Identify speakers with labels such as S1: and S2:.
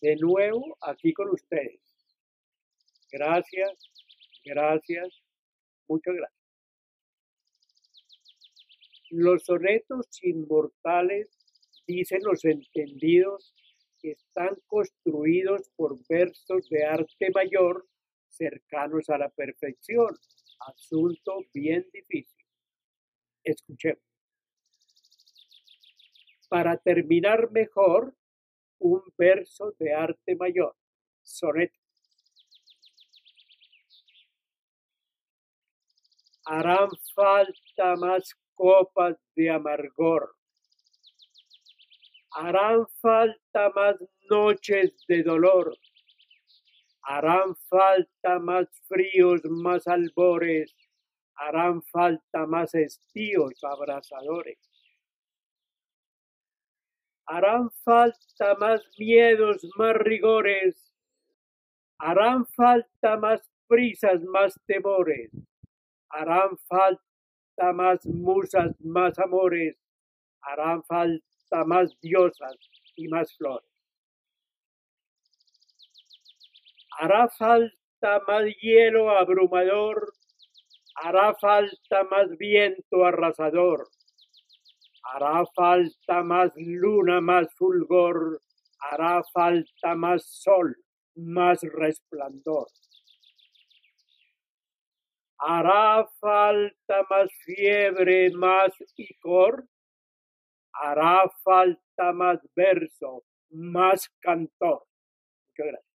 S1: de nuevo aquí con ustedes. Gracias, gracias, muchas gracias. Los sonetos inmortales, dicen los entendidos, están construidos por versos de arte mayor cercanos a la perfección. Asunto bien difícil. Escuchemos. Para terminar mejor, un verso de arte mayor, soneto. Harán falta más copas de amargor. Harán falta más noches de dolor. Harán falta más fríos, más albores. Harán falta más estíos abrasadores harán falta más miedos, más rigores, harán falta más prisas, más temores, harán falta más musas, más amores, harán falta más diosas y más flores. Hará falta más hielo abrumador, hará falta más viento arrasador, hará falta más luna, más fulgor, hará falta más sol, más resplandor. Hará falta más fiebre, más icor, hará falta más verso, más cantor. Muchas gracias.